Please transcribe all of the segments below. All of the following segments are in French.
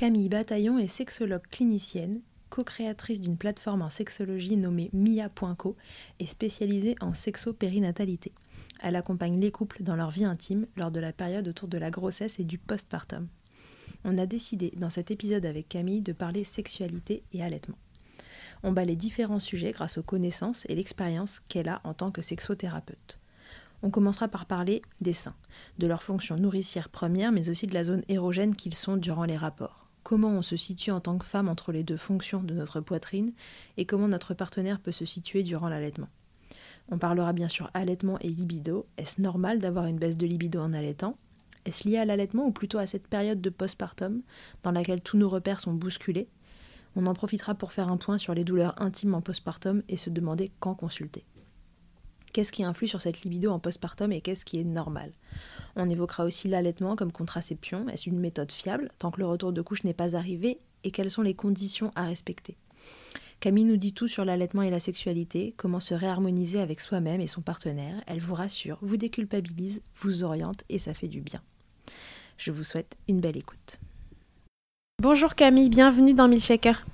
Camille Bataillon est sexologue clinicienne, co-créatrice d'une plateforme en sexologie nommée Mia.co et spécialisée en sexo-périnatalité. Elle accompagne les couples dans leur vie intime lors de la période autour de la grossesse et du postpartum. On a décidé dans cet épisode avec Camille de parler sexualité et allaitement. On bat les différents sujets grâce aux connaissances et l'expérience qu'elle a en tant que sexothérapeute. On commencera par parler des seins, de leur fonction nourricière première, mais aussi de la zone érogène qu'ils sont durant les rapports comment on se situe en tant que femme entre les deux fonctions de notre poitrine et comment notre partenaire peut se situer durant l'allaitement. On parlera bien sûr allaitement et libido. Est-ce normal d'avoir une baisse de libido en allaitant? Est-ce lié à l'allaitement ou plutôt à cette période de postpartum dans laquelle tous nos repères sont bousculés? On en profitera pour faire un point sur les douleurs intimes en postpartum et se demander quand consulter. Qu'est-ce qui influe sur cette libido en postpartum et qu'est-ce qui est normal? On évoquera aussi l'allaitement comme contraception. Est-ce une méthode fiable tant que le retour de couche n'est pas arrivé et quelles sont les conditions à respecter? Camille nous dit tout sur l'allaitement et la sexualité, comment se réharmoniser avec soi-même et son partenaire. Elle vous rassure, vous déculpabilise, vous oriente et ça fait du bien. Je vous souhaite une belle écoute. Bonjour Camille, bienvenue dans Milkshaker.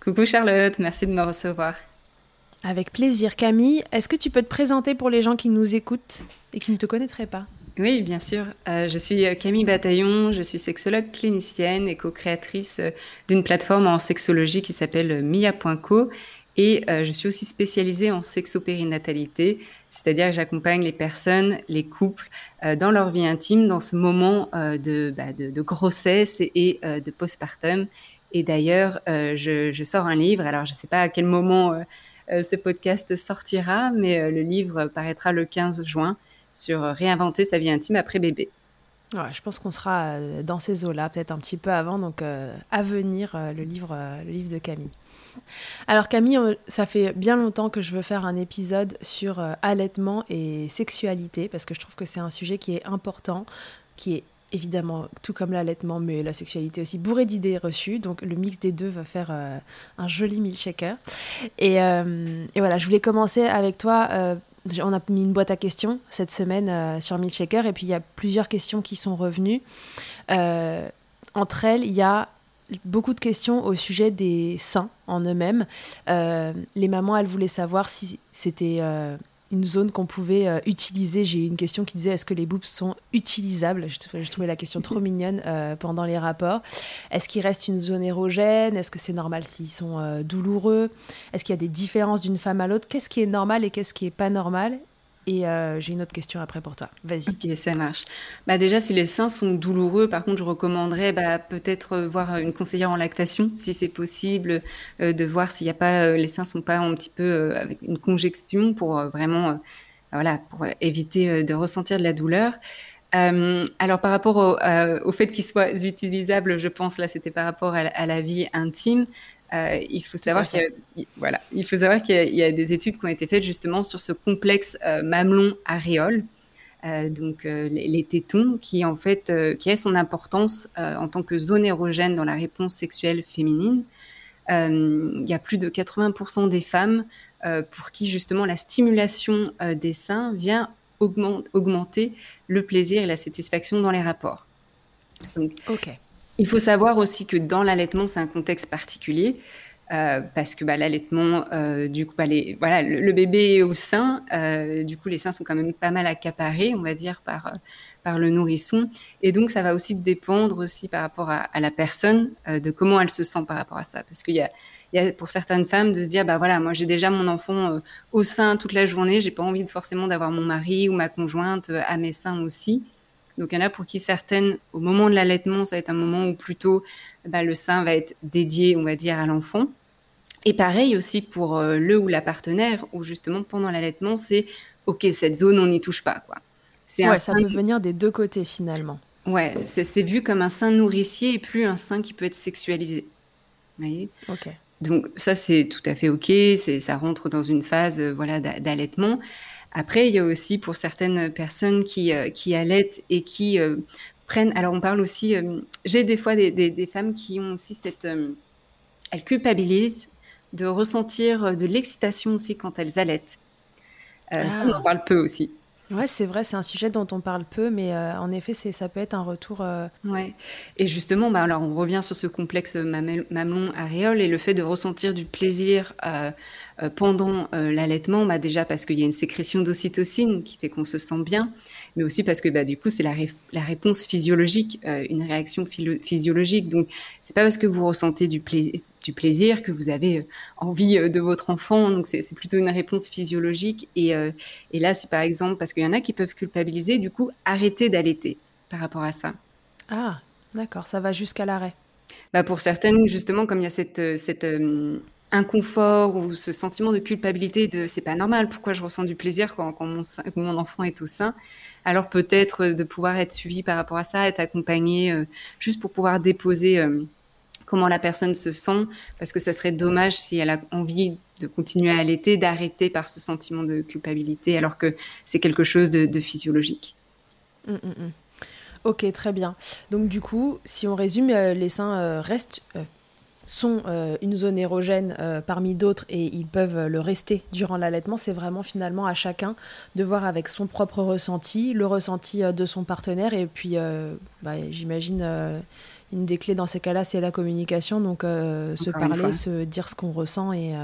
Coucou Charlotte, merci de me recevoir. Avec plaisir. Camille, est-ce que tu peux te présenter pour les gens qui nous écoutent et qui ne te connaîtraient pas? Oui, bien sûr. Euh, je suis Camille Bataillon, je suis sexologue clinicienne et co-créatrice euh, d'une plateforme en sexologie qui s'appelle mia.co et euh, je suis aussi spécialisée en sexopérinatalité, c'est-à-dire que j'accompagne les personnes, les couples dans leur vie intime dans ce moment de, bah, de, grossesse et de postpartum. Et d'ailleurs, je, sors un livre, alors je ne sais pas à quel moment ce podcast sortira, mais le livre paraîtra le 15 juin sur réinventer sa vie intime après bébé. je pense qu'on sera euh, dans ces eaux-là, peut-être un petit peu avant, donc euh, à venir euh, le, livre, le livre de Camille. Alors Camille, ça fait bien longtemps que je veux faire un épisode sur allaitement et sexualité, parce que je trouve que c'est un sujet qui est important, qui est évidemment, tout comme l'allaitement, mais la sexualité aussi, bourré d'idées reçues. Donc le mix des deux va faire un joli milkshaker. Et, et, voilà, je voulais commencer avec toi on a mis une boîte à questions cette semaine euh, sur Milkshaker et puis il y a plusieurs questions qui sont revenues. Euh, entre elles, il y a beaucoup de questions au sujet des seins en eux-mêmes. Euh, les mamans, elles voulaient savoir si c'était une zone qu'on pouvait euh, utiliser. J'ai eu une question qui disait est-ce que les boobs sont utilisables? Je trouvais la question trop mignonne euh, pendant les rapports. Est-ce qu'il reste une zone érogène? Est-ce que c'est normal s'ils sont euh, douloureux? Est-ce qu'il y a des différences d'une femme à l'autre? Qu'est-ce qui est normal et qu'est-ce qui est pas normal? Et euh, j'ai une autre question après pour toi. Vas-y. Ok, ça marche. Bah déjà, si les seins sont douloureux, par contre, je recommanderais bah, peut-être voir une conseillère en lactation, si c'est possible, euh, de voir s'il n'y a pas euh, les seins sont pas un petit peu avec une congestion pour vraiment, voilà, pour éviter de ressentir de la douleur. alors par rapport au, fait qu'ils soient utilisables, je pense là c'était par rapport à, la vie intime. Euh, il faut savoir qu'il y, a, voilà, il faut savoir qu'il y, a des études qui ont été faites justement sur ce complexe euh, mamelon-aréole, euh, donc les, les, tétons, qui en fait, qui a son importance en tant que zone érogène dans la réponse sexuelle féminine. il y a plus de 80% des femmes pour qui justement la stimulation des seins vient augmenter le plaisir et la satisfaction dans les rapports. Donc, ok. Il faut savoir aussi que dans l'allaitement, c'est un contexte particulier. Euh, parce que bah, l'allaitement, euh, du coup, bah, le, bébé est au sein, euh, du coup, les seins sont quand même pas mal accaparés, on va dire, par, par le nourrisson. Et donc, ça va aussi dépendre aussi par rapport à, la personne, de comment elle se sent par rapport à ça. Parce qu'il y a, y a pour certaines femmes de se dire, bah voilà, moi j'ai déjà mon enfant au sein toute la journée, j'ai pas envie de forcément d'avoir mon mari ou ma conjointe à mes seins aussi. Donc il y en a pour qui certaines, au moment de l'allaitement, ça va être un moment où plutôt bah, le sein va être dédié, on va dire, à l'enfant. Et pareil aussi pour euh, le ou la partenaire, où justement pendant l'allaitement, c'est ok, cette zone, on n'y touche pas. Quoi. Ouais, ça peut venir des deux côtés finalement. Ouais, c'est vu comme un sein nourricier et plus un sein qui peut être sexualisé. Vous voyez? Donc ça c'est tout à fait ok, ça rentre dans une phase euh, voilà d'allaitement. Après, il y a aussi pour certaines personnes qui, euh, qui allaitent et qui euh, prennent. Alors, on parle aussi. Euh, j'ai des fois des, des, des, femmes qui ont aussi cette. elles culpabilisent de ressentir de l'excitation aussi quand elles allaitent. Ah. Ça, on en parle peu aussi. Ouais, c'est vrai, c'est un sujet dont on parle peu, mais euh, en effet, c'est, ça peut être un retour. Euh... Ouais. Et justement, bah, alors on revient sur ce complexe mamelon aréole et le fait de ressentir du plaisir euh, pendant l'allaitement, bah, déjà parce qu'il y a une sécrétion d'ocytocine qui fait qu'on se sent bien, mais aussi parce que bah, du coup, c'est la, ré la, réponse physiologique, euh, une réaction physiologique. Donc, c'est pas parce que vous ressentez du, pla du plaisir que vous avez envie de votre enfant. Donc, c'est plutôt une réponse physiologique. Et, et là, c'est par exemple parce que il y en a qui peuvent culpabiliser, du coup, arrêter d'allaiter par rapport à ça. Ah, d'accord, ça va jusqu'à l'arrêt. Bah pour certaines, justement, comme il y a cette, euh, cette euh, inconfort ou ce sentiment de culpabilité de c'est pas normal, pourquoi je ressens du plaisir quand, quand mon, mon, enfant est au sein, alors peut-être de pouvoir être suivi par rapport à ça, être accompagné euh, juste pour pouvoir déposer comment la personne se sent, parce que ça serait dommage si elle a envie de continuer à allaiter, d'arrêter par ce sentiment de culpabilité, alors que c'est quelque chose de, physiologique. Mmh, mmh, mmh. Ok, très bien. Donc du coup, si on résume, euh, les seins euh, restent, euh, sont une zone érogène parmi d'autres et ils peuvent le rester durant l'allaitement. C'est vraiment finalement à chacun de voir avec son propre ressenti, le ressenti de son partenaire et puis, bah, j'imagine une des clés dans ces cas-là, c'est la communication. Donc, se parler, se dire ce qu'on ressent et,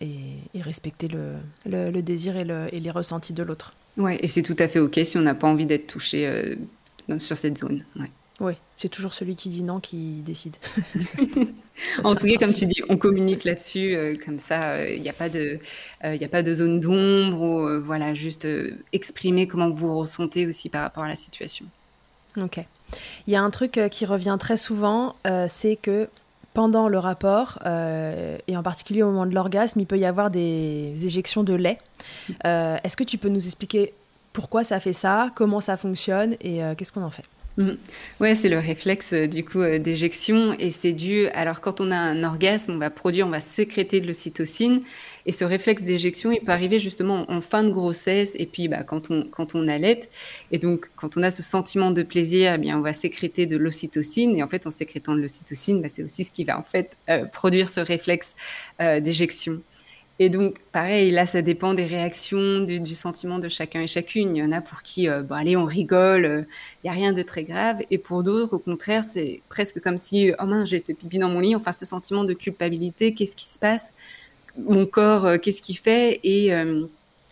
et, respecter le, le, désir et, le, et, les ressentis de l'autre. Ouais, et c'est tout à fait OK si on n'a pas envie d'être touché euh, sur cette zone. Ouais. Oui, c'est toujours celui qui dit non qui décide. en tout cas, comme tu dis, on communique là-dessus, euh, comme ça, il euh, n'y a, pas de, il a pas de zone d'ombre, ou voilà, juste exprimer comment vous vous ressentez aussi par rapport à la situation. Ok. Il y a un truc qui revient très souvent, c'est que pendant le rapport, euh, et en particulier au moment de l'orgasme, il peut y avoir des éjections de lait. Euh, est-ce que tu peux nous expliquer pourquoi ça fait ça, comment ça fonctionne et euh, qu'est-ce qu'on en fait? Mhm. Ouais, c'est le réflexe euh, du coup euh, d'éjection et c'est dû. Alors quand on a un orgasme, on va produire, on va sécréter de l'ocytocine et ce réflexe d'éjection, il peut arriver justement en fin de grossesse et puis bah, quand on quand on allait et donc quand on a ce sentiment de plaisir, eh bien on va sécréter de l'ocytocine et en fait en sécrétant de l'ocytocine, bah, c'est aussi ce qui va en fait euh, produire ce réflexe d'éjection. Et donc, pareil, là, ça dépend des réactions, du, sentiment de chacun et chacune. Il y en a pour qui, euh, bon, allez, on rigole, il euh, n'y a rien de très grave. Et pour d'autres, au contraire, c'est presque comme si, oh mince, j'ai pipi dans mon lit. Enfin, ce sentiment de culpabilité, qu'est-ce qui se passe? Mon corps, euh, qu'est-ce qu'il fait? Et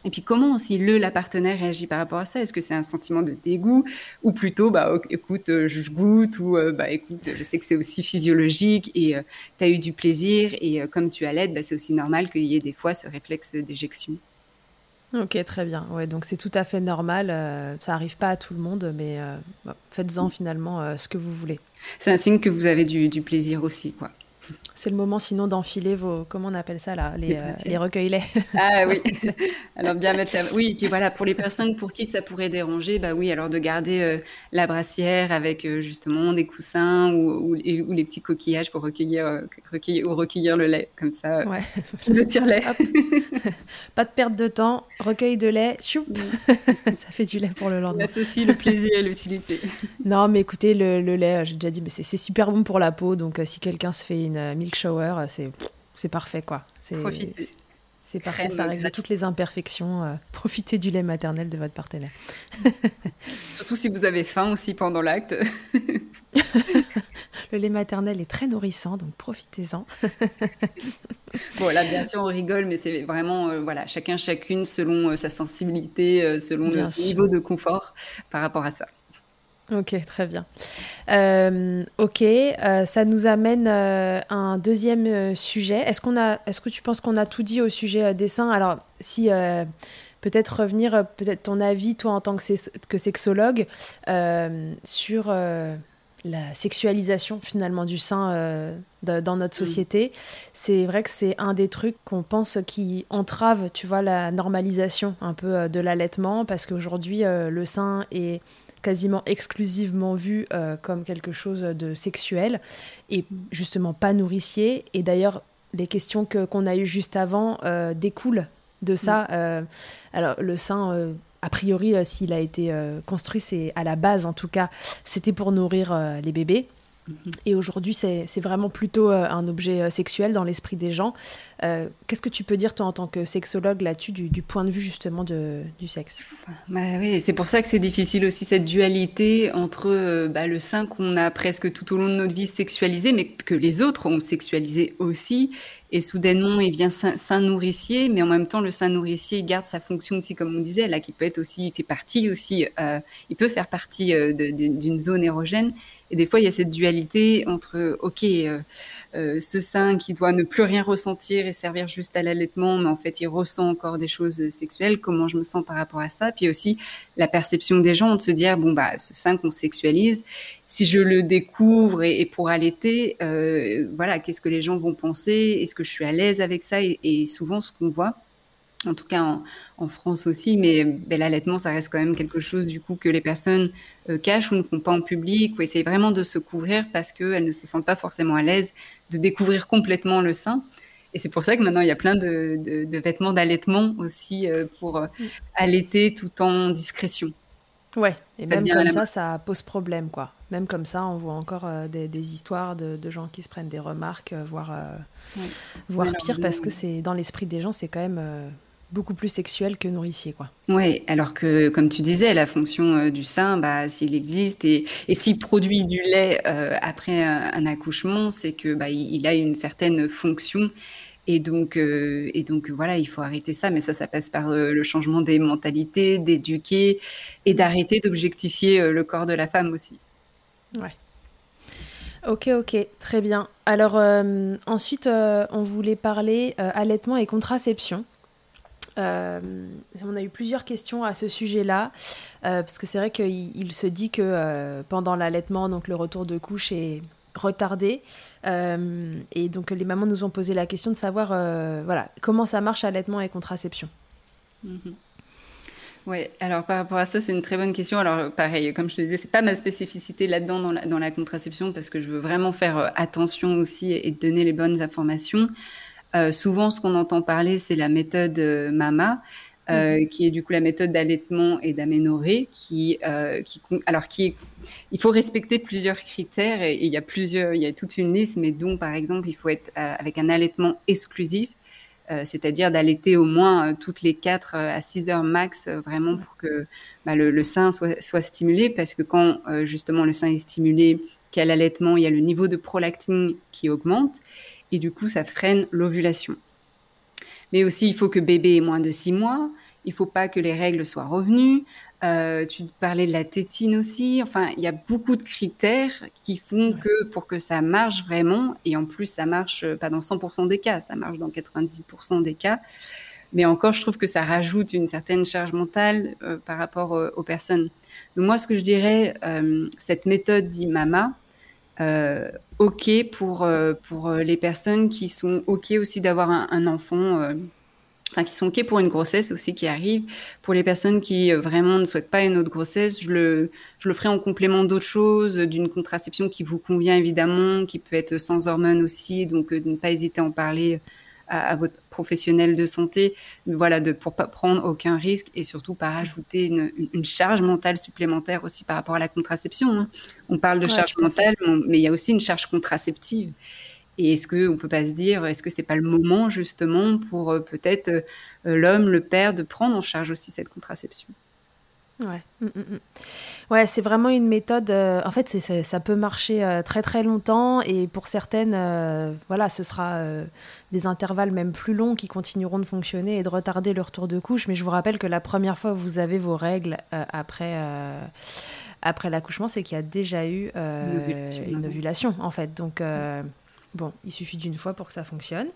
et puis comment aussi le, la partenaire réagit par rapport à ça? Est-ce que c'est un sentiment de dégoût? Ou plutôt, bah écoute, euh, je goûte ou euh, bah écoute, je sais que c'est aussi physiologique et euh, tu as eu du plaisir et comme tu as l'aide, bah, c'est aussi normal qu'il y ait des fois ce réflexe d'éjection. Ok, très bien. Ouais, donc c'est tout à fait normal. ça arrive pas à tout le monde, mais faites-en mm. finalement ce que vous voulez. C'est un signe que vous avez du, du plaisir aussi, quoi. C'est le moment sinon d'enfiler vos, comment on appelle ça là, les, les, euh, recueils Ah oui. alors bien mettre la, oui, et puis voilà, pour les personnes pour qui ça pourrait déranger, bah oui, alors de garder euh, la brassière avec euh, justement des coussins ou, ou, les petits coquillages pour recueillir, recueillir ou recueillir le lait, comme ça. Ouais. Le tire-lait. Pas de perte de temps, recueil de lait, choup, mm. ça fait du lait pour le lendemain. On associe le plaisir et l'utilité. Non, mais écoutez, le, le lait, j'ai déjà dit, mais c'est super bon pour la peau, donc si quelqu'un se fait une euh, milk shower, c'est parfait quoi. C'est c'est parfait, ça règle toutes les imperfections. Euh, profitez du lait maternel de votre partenaire. Surtout si vous avez faim aussi pendant l'acte. le lait maternel est très nourrissant, donc profitez-en. bon, là, bien sûr, on rigole, mais c'est vraiment, euh, voilà, chacun, chacune, selon sa sensibilité, selon son niveau de confort par rapport à ça. Ok, très bien. Euh, ok, euh, ça nous amène euh, à un deuxième sujet. Est-ce qu'on a, est-ce que tu penses qu'on a tout dit au sujet des seins Alors, si peut-être revenir, peut-être ton avis, toi en tant que, que sexologue, sur la sexualisation finalement du sein dans notre société. C'est vrai que c'est un des trucs qu'on pense qui entrave, tu vois, la normalisation un peu de l'allaitement, parce qu'aujourd'hui le sein est quasiment exclusivement vu euh, comme quelque chose de sexuel et justement pas nourricier. Et d'ailleurs, les questions que, qu'on a eues juste avant euh, découlent de ça. Mm. Euh, alors, le sein, a priori, s'il a été construit, c'est à la base en tout cas, c'était pour nourrir les bébés. Et aujourd'hui, c'est vraiment plutôt euh, un objet euh, sexuel dans l'esprit des gens. Euh, qu'est-ce que tu peux dire, toi, en tant que sexologue, là-dessus, du, point de vue justement du sexe? Bah Oui, c'est pour ça que c'est difficile aussi cette dualité entre bah, le sein qu'on a presque tout au long de notre vie sexualisé, mais que les autres ont sexualisé aussi. Et soudainement, il vient sein, nourricier, mais en même temps, le sein nourricier garde sa fonction aussi, comme on disait, là, qui peut être aussi, il fait partie aussi, il peut faire partie d'une zone érogène. Et des fois, il y a cette dualité entre, OK, euh, euh, ce sein qui doit ne plus rien ressentir et servir juste à l'allaitement, mais en fait, il ressent encore des choses sexuelles. Comment je me sens par rapport à ça? Puis aussi, la perception des gens de se dire, bon, bah, ce sein qu'on sexualise, si je le découvre et, pour allaiter, euh, voilà, qu'est-ce que les gens vont penser? Est-ce que je suis à l'aise avec ça? Et, et souvent, ce qu'on voit, en tout cas en, France aussi, mais ben, l'allaitement, ça reste quand même quelque chose du coup que les personnes euh, cachent ou ne font pas en public ou essayent vraiment de se couvrir parce qu'elles ne se sentent pas forcément à l'aise de découvrir complètement le sein. Et c'est pour ça que maintenant, il y a plein de, vêtements d'allaitement aussi euh, pour euh, allaiter tout en discrétion. Ouais, et même comme ça, ça pose problème, quoi. Même comme ça, on voit encore des, histoires de, gens qui se prennent des remarques, voire, voire pire, parce que c'est dans l'esprit des gens, c'est quand même beaucoup plus sexuel que nourricier, quoi. Oui, alors que, comme tu disais, la fonction euh, du sein, bah, s'il existe et, et s'il produit du lait euh, après un, accouchement, c'est que bah, il, a une certaine fonction. Et donc, euh, et donc, voilà, il faut arrêter ça. Mais ça, ça passe par le changement des mentalités, d'éduquer et d'arrêter d'objectifier le corps de la femme aussi. Ouais. Ok, ok, très bien. Alors ensuite, on voulait parler allaitement et contraception. Euh, on a eu plusieurs questions à ce sujet-là, euh, parce que c'est vrai qu'il se dit que euh, pendant l'allaitement, donc le retour de couche est retardé. et donc les mamans nous ont posé la question de savoir voilà, comment ça marche allaitement et contraception. Mm-hmm. Oui, alors par rapport à ça, c'est une très bonne question. Alors pareil, comme je te disais, c'est pas ma spécificité là-dedans dans la, contraception parce que je veux vraiment faire attention aussi et donner les bonnes informations. Euh, souvent, ce qu'on entend parler, c'est la méthode euh, MAMA, euh, mhm. qui est du coup la méthode d'allaitement et d'aménorrhée, qui, qui, alors qui il faut respecter plusieurs critères et, il y a plusieurs, il y a toute une liste, mais dont par exemple, il faut être avec un allaitement exclusif, c'est-à-dire d'allaiter au moins toutes les 4 à 6 heures max, vraiment pour que bah, le, le, sein soit, soit, stimulé, parce que quand justement le sein est stimulé, qu'il y a l'allaitement, il y a le niveau de prolactine qui augmente et du coup, ça freine l'ovulation. Mais aussi, il faut que bébé ait moins de six mois. Il faut pas que les règles soient revenues. Euh, tu parlais de la tétine aussi. Enfin, il y a beaucoup de critères qui font que pour que ça marche vraiment, et en plus, ça marche pas dans 100% des cas, ça marche dans 90% des cas. Mais encore, je trouve que ça rajoute une certaine charge mentale euh, par rapport euh, aux personnes. Donc moi, ce que je dirais, cette méthode d'IMAMA, euh, OK pour, euh, pour euh, les personnes qui sont OK aussi d'avoir un, enfant, enfin qui sont OK pour une grossesse aussi qui arrive. Pour les personnes qui vraiment ne souhaitent pas une autre grossesse, je le, je le ferai en complément d'autres choses, d'une contraception qui vous convient évidemment, qui peut être sans hormones aussi, donc de ne pas hésiter à en parler à, votre professionnel de santé, voilà, de pour pas prendre aucun risque et surtout pas rajouter une, une charge mentale supplémentaire aussi par rapport à la contraception. Hein. On parle de charge mentale, mais il y a aussi une charge contraceptive. Et est-ce qu'on ne peut pas se dire, est-ce que c'est pas le moment justement pour euh, peut-être euh, l'homme, le père, de prendre en charge aussi cette contraception? Ouais. Mm, mm, mm. Ouais, c'est vraiment une méthode. Euh, en fait, ça peut marcher euh, très très longtemps et pour certaines, euh, voilà, ce sera des intervalles même plus longs qui continueront de fonctionner et de retarder le retour de couche. Mais je vous rappelle que la première fois où vous avez vos règles après après l'accouchement, c'est qu'il y a déjà eu une ovulation, en fait. Donc bon, il suffit d'une fois pour que ça fonctionne.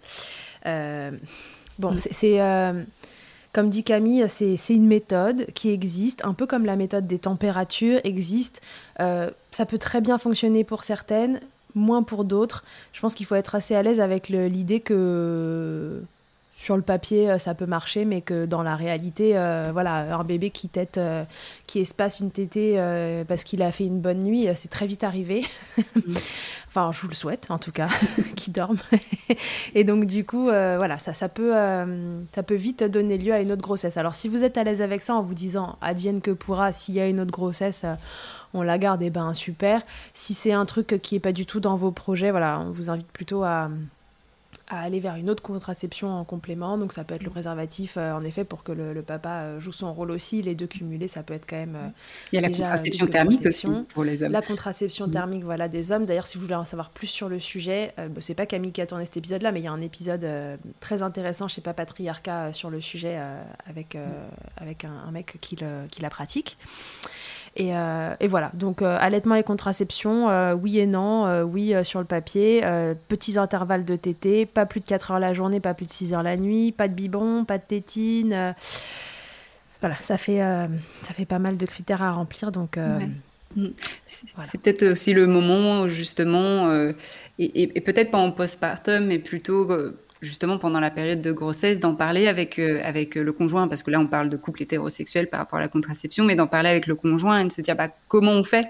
bon, c'est comme dit Camille, c'est une méthode qui existe, un peu comme la méthode des températures existe. Euh, ça peut très bien fonctionner pour certaines, moins pour d'autres. Je pense qu'il faut être assez à l'aise avec l'idée que sur le papier euh, ça peut marcher, mais que dans la réalité, euh, voilà, un bébé qui tête, qui espace une tétée parce qu'il a fait une bonne nuit, c'est très vite arrivé. Mm. Enfin, je vous le souhaite, en tout cas, qu'ils dorment. et donc, du coup, euh, voilà, ça, ça, peut, euh, ça peut vite donner lieu à une autre grossesse. Alors, si vous êtes à l'aise avec ça en vous disant advienne que pourra, s'il y a une autre grossesse, euh, on la garde, et eh ben super. Si c'est un truc qui est pas du tout dans vos projets, voilà, on vous invite plutôt à à aller vers une autre contraception en complément. Donc ça peut être le préservatif, euh, en effet, pour que le, papa euh, joue son rôle aussi. Les deux cumulés, ça peut être quand même. Euh, Il y a la contraception thermique aussi pour les hommes. La contraception mm. thermique, voilà, des hommes. D'ailleurs, si vous voulez en savoir plus sur le sujet, bah, c'est pas Camille qui a tourné cet épisode-là, mais il y a un épisode très intéressant chez Papatriarcat sur le sujet avec, avec un, mec qui, le, qui la pratique. Euh, et, voilà, donc euh, allaitement et contraception, euh, oui et non, oui sur le papier, petits intervalles de tétée, pas plus de 4 heures la journée, pas plus de 6 heures la nuit, pas de biberon, pas de tétine. voilà, ça fait, ça fait pas mal de critères à remplir, donc... Mm. C'est peut-être aussi le moment justement, et, et peut-être pas en postpartum, mais plutôt justement pendant la période de grossesse d'en parler avec avec le conjoint parce que là on parle de couple hétérosexuel par rapport à la contraception mais d'en parler avec le conjoint et de se dire bah comment on fait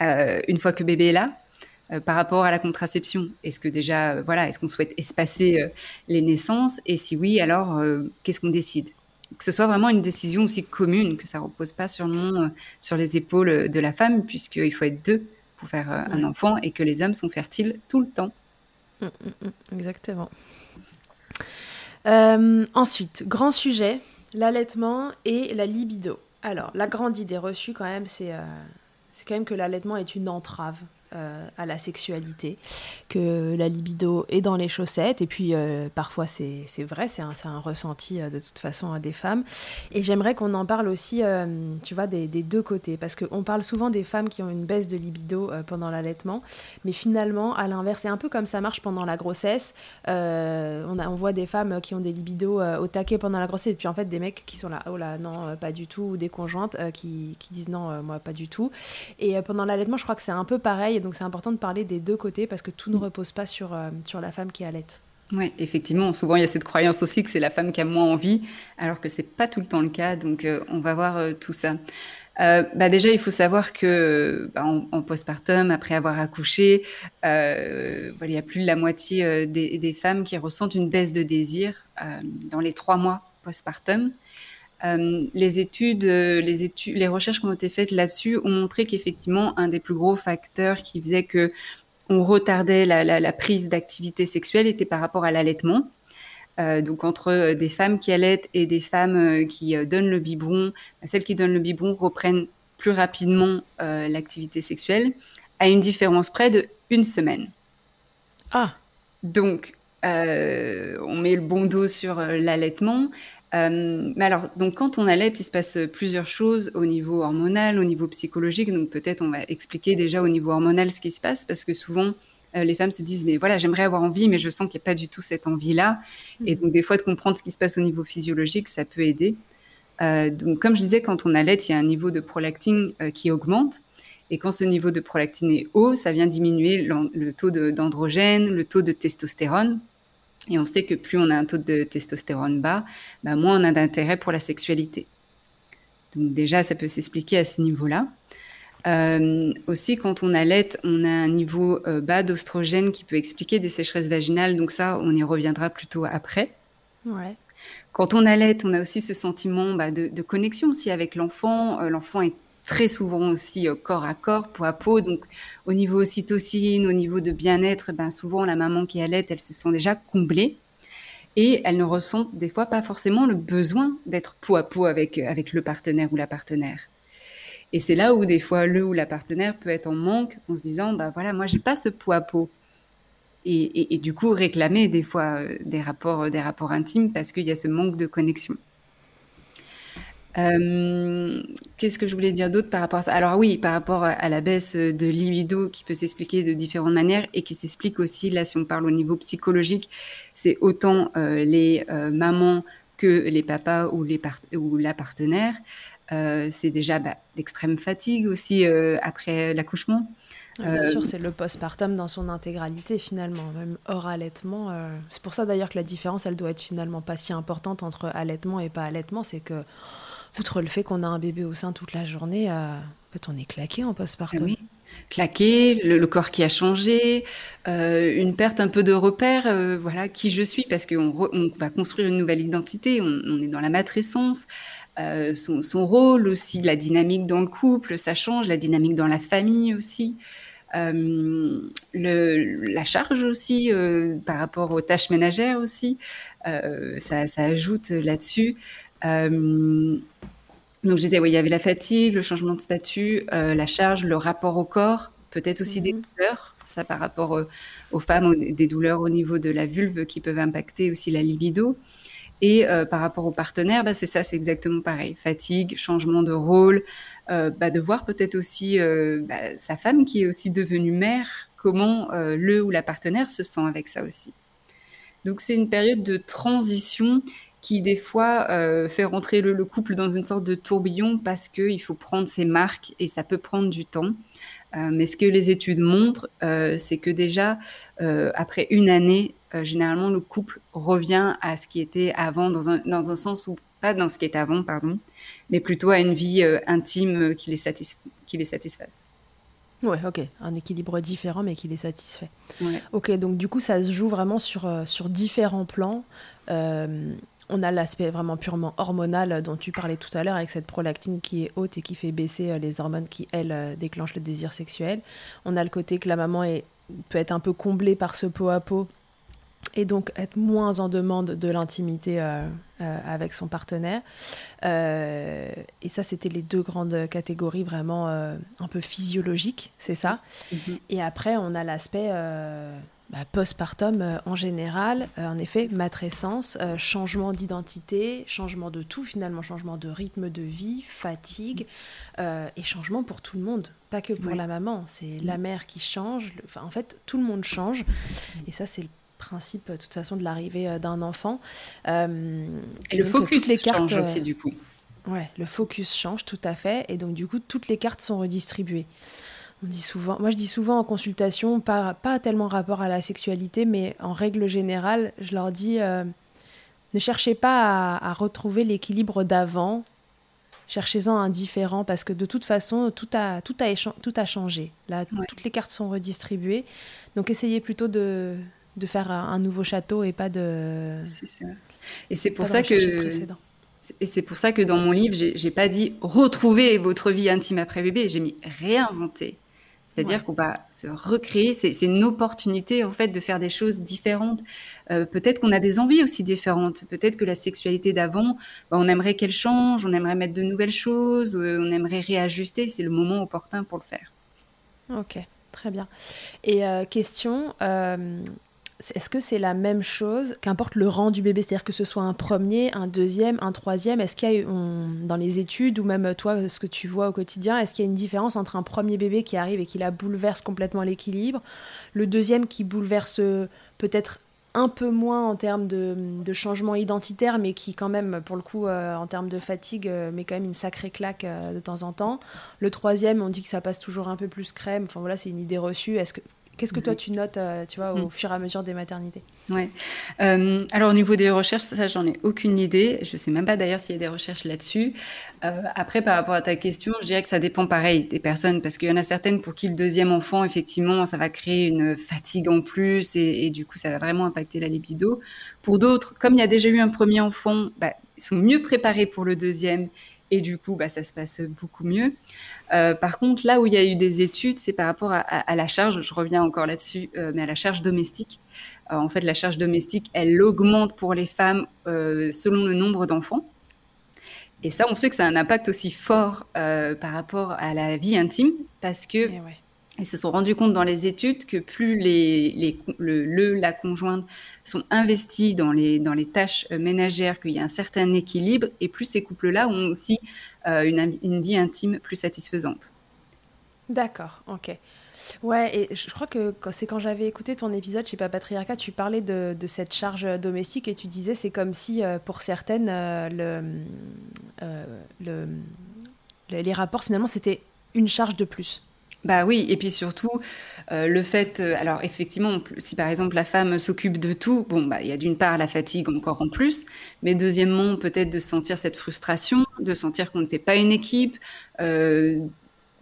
une fois que bébé est là par rapport à la contraception? Est-ce que déjà, voilà, est-ce qu'on souhaite espacer les naissances? Et si oui, alors qu'est-ce qu'on décide? Que ce soit vraiment une décision aussi commune, que ça repose pas euh, sur les épaules de la femme, puisqu'il faut être deux pour faire euh, un enfant et que les hommes sont fertiles tout le temps. Mmh, mmh, mmh. exactement. Euh, ensuite, grand sujet, l'allaitement et la libido. Alors, la grande idée reçue quand même, c'est c'est quand même que l'allaitement est une entrave euh, à la sexualité, que la libido est dans les chaussettes, et puis euh, parfois c'est vrai, c'est un, un, ressenti euh, de toute façon à des femmes. Et j'aimerais qu'on en parle aussi, tu vois, des, deux côtés, parce qu'on parle souvent des femmes qui ont une baisse de libido pendant l'allaitement, mais finalement, à l'inverse, c'est un peu comme ça marche pendant la grossesse. on voit des femmes qui ont des libidos au taquet pendant la grossesse, et puis en fait des mecs qui sont là, oh là, non, pas du tout, ou des conjointes qui, qui disent non, moi pas du tout. Et pendant l'allaitement, je crois que c'est un peu pareil donc c'est important de parler des deux côtés parce que tout ne repose pas sur, euh, sur la femme qui allait. Oui, effectivement. Souvent, il y a cette croyance aussi que c'est la femme qui a moins envie, alors que c'est pas tout le temps le cas. Donc, euh, on va voir euh, tout ça. bah déjà, il faut savoir que bah, en, postpartum, après avoir accouché, il y a plus de la moitié des, des, femmes qui ressentent une baisse de désir dans les trois mois postpartum. Euh, les études, euh, les études, les recherches qui ont été faites là-dessus ont montré qu'effectivement un des plus gros facteurs qui faisait que on retardait la, prise d'activité sexuelle était par rapport à l'allaitement. Euh, donc entre des femmes qui allaitent et des femmes qui donnent le biberon, bah, celles qui donnent le biberon reprennent plus rapidement l'activité sexuelle, à une différence près de une semaine. Ah. Donc on met le bon dos sur l'allaitement. Euh, mais alors, donc quand on allait, il se passe plusieurs choses au niveau hormonal, au niveau psychologique. Donc peut-être on va expliquer déjà au niveau hormonal ce qui se passe, parce que souvent euh, les femmes se disent mais voilà j'aimerais avoir envie, mais je sens qu'il n'y a pas du tout cette envie-là. Et donc des fois de comprendre ce qui se passe au niveau physiologique, ça peut aider. Euh, donc comme je disais, quand on allait, il y a un niveau de prolactine qui augmente. Et quand ce niveau de prolactine est haut, ça vient diminuer le taux d'androgène, le taux de testostérone. Et on sait que plus on a un taux de testostérone bas, bah, moins on a d'intérêt pour la sexualité. Donc déjà, ça peut s'expliquer à ce niveau-là. Euh, aussi, quand on allait, on a un niveau euh, bas d'ostrogène qui peut expliquer des sécheresses vaginales. Donc ça, on y reviendra plutôt après. Ouais. Quand on allait, on a aussi ce sentiment bah, de, de, connexion aussi avec l'enfant. Euh, l'enfant est très souvent aussi euh, corps à corps, peau à peau. Donc, au niveau ocytocine, au niveau de bien-être, ben, souvent, la maman qui allait, elle se sent déjà comblée. Et elle ne ressent des fois pas forcément le besoin d'être peau à peau avec, euh, avec le partenaire ou la partenaire. Et c'est là où des fois le ou la partenaire peut être en manque en se disant, bah voilà, moi j'ai pas ce peau à peau. Et, et, du coup réclamer des fois euh, des rapports, des rapports intimes parce qu'il y a ce manque de connexion. Euh, qu'est-ce que je voulais dire d'autre par rapport à ça? Alors oui, par rapport à la baisse de libido qui peut s'expliquer de différentes manières et qui s'explique aussi, là si on parle au niveau psychologique, c'est autant euh, les euh, mamans que les papas ou, les ou la partenaire. c'est déjà bah, l'extrême fatigue aussi après l'accouchement. Bien sûr, c'est le postpartum dans son intégralité finalement, même hors allaitement. C'est pour ça d'ailleurs que la différence, elle doit être finalement pas si importante entre allaitement et pas allaitement, c'est que outre le fait qu'on a un bébé au sein toute la journée, euh, en fait, on est claqué en postpartum. Oui. Claqué, le, corps qui a changé, euh, une perte un peu de repère, euh, voilà, qui je suis, parce qu'on on va construire une nouvelle identité, on, est dans la matrescence, son, son, rôle aussi, la dynamique dans le couple, ça change, la dynamique dans la famille aussi. la charge aussi par rapport aux tâches ménagères aussi, ça, ajoute là-dessus. Euh, donc je disais, oui, il y avait la fatigue, le changement de statut, euh, la charge, le rapport au corps, peut-être aussi des mhm. douleurs, ça par rapport euh, aux femmes, des douleurs au niveau de la vulve qui peuvent impacter aussi la libido. Et par rapport au partenaire, bah, c'est ça, c'est exactement pareil. Fatigue, changement de rôle, bah, de voir peut-être aussi bah, sa femme qui est aussi devenue mère, comment le ou la partenaire se sent avec ça aussi. Donc c'est une période de transition qui des fois fait rentrer le, couple dans une sorte de tourbillon parce qu'il faut prendre ses marques et ça peut prendre du temps. mais ce que les études montrent, c'est que déjà, après une année, généralement, le couple revient à ce qui était avant, dans un, dans un sens où, pas dans ce qui était avant, pardon, mais plutôt à une vie intime qui les, qui les satisfasse. Ouais, ok. Un équilibre différent, mais qui les satisfait. Ok, donc du coup, ça se joue vraiment sur, euh, sur différents plans. Euh, on a l'aspect vraiment purement hormonal dont tu parlais tout à l'heure, avec cette prolactine qui est haute et qui fait baisser euh, les hormones qui, elles, déclenchent le désir sexuel. On a le côté que la maman est, peut être un peu comblée par ce pot à pot et donc être moins en demande de l'intimité euh, euh, avec son partenaire. Euh, et ça, c'était les deux grandes catégories vraiment un peu physiologiques, c'est ça. Mhm. Et après, on a l'aspect bah, postpartum en général, en effet, matrescence, changement d'identité, changement de tout finalement, changement de rythme de vie, fatigue et changement pour tout le monde, pas que pour la maman. C'est la mère qui change. Enfin, en fait, tout le monde change. Et ça, c'est le principe de toute façon de l'arrivée euh, d'un enfant. Euh, et, le focus les cartes, change aussi du coup. Ouais, le focus change tout à fait, et donc du coup toutes les cartes sont redistribuées. On dit souvent, moi je dis souvent en consultation, pas, pas tellement rapport à la sexualité, mais en règle générale, je leur dis euh, ne cherchez pas à, retrouver l'équilibre d'avant, cherchez-en un différent parce que de toute façon tout a, tout a, tout a changé. Là, toutes les cartes sont redistribuées, donc essayez plutôt de, de faire un nouveau château et pas de. C'est ça. Et c'est pour ça que. Et c'est pour ça que dans mon livre, j'ai pas dit retrouver votre vie intime après bébé, j'ai mis réinventer. C'est-à-dire qu'on va se recréer, c'est une opportunité en fait de faire des choses différentes. Euh, peut-être qu'on a des envies aussi différentes. Peut-être que la sexualité d'avant, bah, on aimerait qu'elle change, on aimerait mettre de nouvelles choses, euh, on aimerait réajuster. C'est le moment opportun pour le faire. Ok, très bien. Et euh, question, est-ce que c'est la même chose, qu'importe le rang du bébé, c'est-à-dire que ce soit un premier, un deuxième, un troisième, est-ce qu'il y a dans les études ou même toi, ce que tu vois au quotidien, est-ce qu'il y a une différence entre un premier bébé qui arrive et qui la bouleverse complètement l'équilibre, le deuxième qui bouleverse peut-être un peu moins en termes de, changement identitaire, mais qui quand même, pour le coup, euh, en termes de fatigue, euh, met quand même une sacrée claque euh, de temps en temps. Le troisième, on dit que ça passe toujours un peu plus crème. Enfin voilà, c'est une idée reçue. Est-ce que Qu'est-ce que toi tu notes, euh, tu vois, au mhm. fur et à mesure des maternités Ouais. Euh, alors au niveau des recherches, ça j'en ai aucune idée. Je sais même pas d'ailleurs s'il y a des recherches là-dessus. Euh, après, par rapport à ta question, je dirais que ça dépend pareil des personnes, parce qu'il y en a certaines pour qui le deuxième enfant, effectivement, ça va créer une fatigue en plus et, du coup, ça va vraiment impacter la libido. Pour d'autres, comme il y a déjà eu un premier enfant, bah, ils sont mieux préparés pour le deuxième et du coup, bah, ça se passe beaucoup mieux. Euh, par contre, là où il y a eu des études, c'est par rapport à, la charge, je reviens encore là-dessus, euh, mais à la charge domestique. Euh, en fait, la charge domestique, elle augmente pour les femmes selon le nombre d'enfants. Et ça, on sait que ça a un impact aussi fort par rapport à la vie intime, parce que eh ils se sont rendus compte dans les études que plus les, le, la conjointe sont investis dans les, dans les tâches euh, ménagères, qu'il y a un certain équilibre, et plus ces couples-là ont aussi euh, une, une, vie intime plus satisfaisante. D'accord, ok. Ouais, et je crois que c'est quand j'avais écouté ton épisode chez Patriarcat, tu parlais de, de, cette charge domestique et tu disais c'est comme si euh, pour certaines, le, le, les rapports finalement c'était une charge de plus. Bah oui, et puis surtout, euh, le fait, euh, alors effectivement, si par exemple la femme s'occupe de tout, bon, bah il y a d'une part la fatigue encore en plus, mais deuxièmement peut-être de sentir cette frustration, de sentir qu'on ne fait pas une équipe, euh,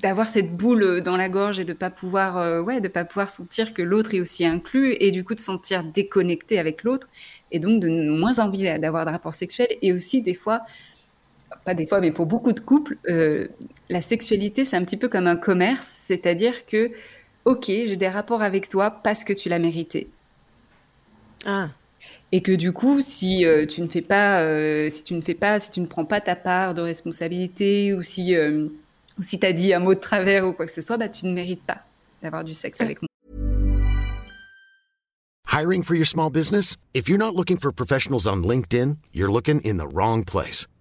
d'avoir cette boule dans la gorge et de pas pouvoir, ouais, de pas pouvoir sentir que l'autre est aussi inclus et du coup de sentir déconnecté avec l'autre et donc de moins envie d'avoir de rapports sexuels et aussi des fois pas des fois, mais pour beaucoup de couples, euh, la sexualité, c'est un petit peu comme un commerce, c'est-à-dire que, ok, j'ai des rapports avec toi parce que tu l'as mérité. Ah. Et que du coup, si euh, tu ne fais pas, euh, si tu ne fais pas, si tu ne prends pas ta part de responsabilité, ou si, ou si t'as dit un mot de travers ou quoi que ce soit, bah, tu ne mérites pas d'avoir du sexe avec moi. Hiring for your small business? If you're not looking for professionals on LinkedIn, you're looking in the wrong place.